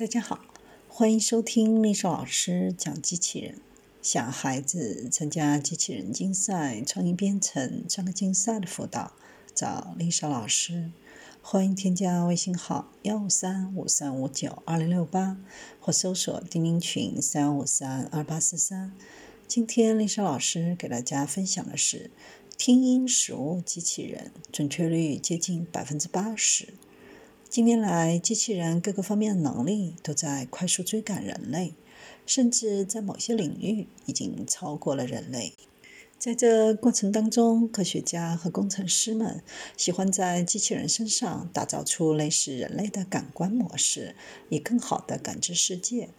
大家好，欢迎收听丽莎老师讲机器人。想孩子参加机器人竞赛、创意编程、创客竞赛的辅导，找丽莎老师。欢迎添加微信号幺五三五三五九二零六八，或搜索钉钉群三五三二八四三。今天丽莎老师给大家分享的是听音识物机器人，准确率接近百分之八十。近年来，机器人各个方面的能力都在快速追赶人类，甚至在某些领域已经超过了人类。在这过程当中，科学家和工程师们喜欢在机器人身上打造出类似人类的感官模式，以更好地感知世界。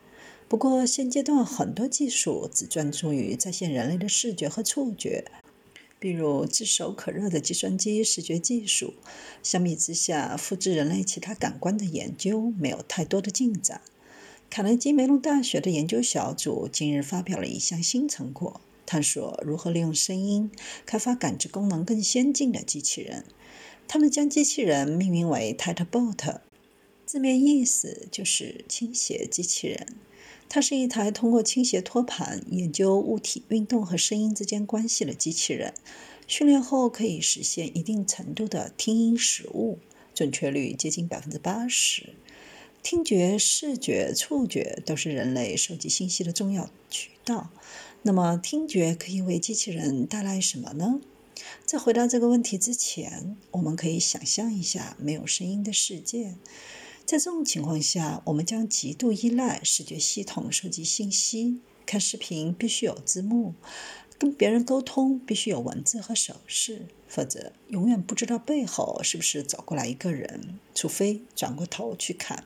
不过，现阶段很多技术只专注于再现人类的视觉和触觉。比如炙手可热的计算机视觉技术，相比之下，复制人类其他感官的研究没有太多的进展。卡内基梅隆大学的研究小组近日发表了一项新成果，探索如何利用声音开发感知功能更先进的机器人。他们将机器人命名为 Tighbot，字面意思就是倾斜机器人。它是一台通过倾斜托盘研究物体运动和声音之间关系的机器人。训练后可以实现一定程度的听音识物，准确率接近百分之八十。听觉、视觉、触觉都是人类收集信息的重要渠道。那么，听觉可以为机器人带来什么呢？在回答这个问题之前，我们可以想象一下没有声音的世界。在这种情况下，我们将极度依赖视觉系统收集信息。看视频必须有字幕，跟别人沟通必须有文字和手势，否则永远不知道背后是不是走过来一个人，除非转过头去看。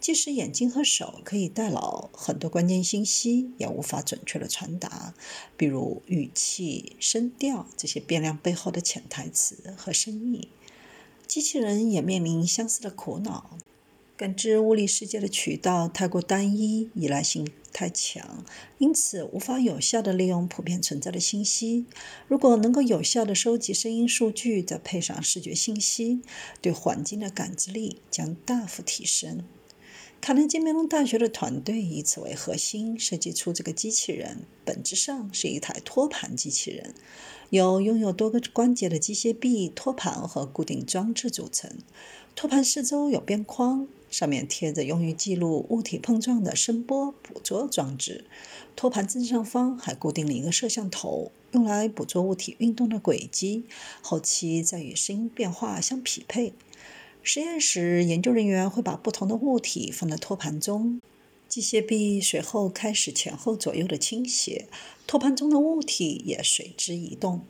即使眼睛和手可以代劳很多关键信息，也无法准确的传达，比如语气、声调这些变量背后的潜台词和深意。机器人也面临相似的苦恼，感知物理世界的渠道太过单一，依赖性太强，因此无法有效地利用普遍存在的信息。如果能够有效地收集声音数据，再配上视觉信息，对环境的感知力将大幅提升。卡内基梅隆大学的团队以此为核心设计出这个机器人，本质上是一台托盘机器人，由拥有多个关节的机械臂、托盘和固定装置组成。托盘四周有边框，上面贴着用于记录物体碰撞的声波捕捉装置。托盘正上方还固定了一个摄像头，用来捕捉物体运动的轨迹，后期再与声音变化相匹配。实验时，研究人员会把不同的物体放在托盘中，机械臂随后开始前后左右的倾斜，托盘中的物体也随之移动。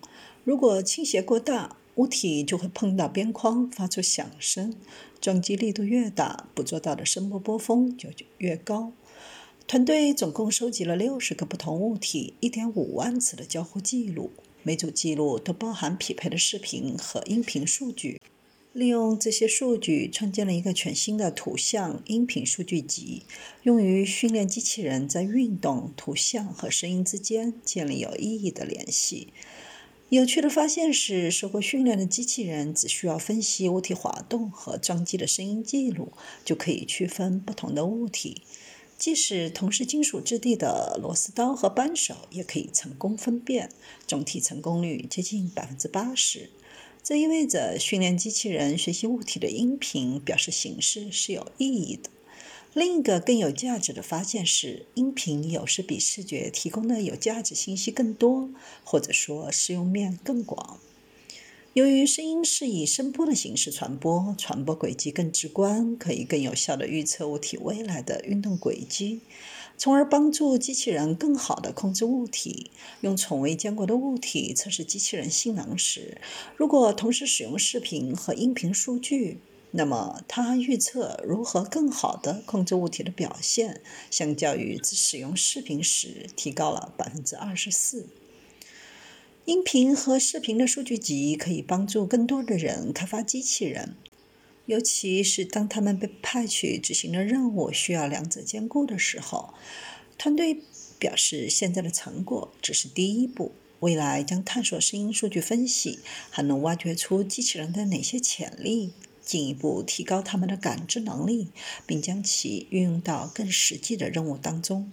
如果倾斜过大，物体就会碰到边框，发出响声。撞击力度越大，捕捉到的声波波峰就越高。团队总共收集了六十个不同物体一点五万次的交互记录，每组记录都包含匹配的视频和音频数据。利用这些数据，创建了一个全新的图像音频数据集，用于训练机器人在运动、图像和声音之间建立有意义的联系。有趣的发现是，受过训练的机器人只需要分析物体滑动和撞击的声音记录，就可以区分不同的物体。即使同是金属质地的螺丝刀和扳手，也可以成功分辨，总体成功率接近百分之八十。这意味着训练机器人学习物体的音频表示形式是有意义的。另一个更有价值的发现是，音频有时比视觉提供的有价值信息更多，或者说适用面更广。由于声音是以声波的形式传播，传播轨迹更直观，可以更有效地预测物体未来的运动轨迹。从而帮助机器人更好地控制物体。用从未见过的物体测试机器人性能时，如果同时使用视频和音频数据，那么它预测如何更好地控制物体的表现，相较于只使用视频时提高了百分之二十四。音频和视频的数据集可以帮助更多的人开发机器人。尤其是当他们被派去执行的任务需要两者兼顾的时候，团队表示，现在的成果只是第一步，未来将探索声音数据分析，还能挖掘出机器人的哪些潜力。进一步提高他们的感知能力，并将其运用到更实际的任务当中。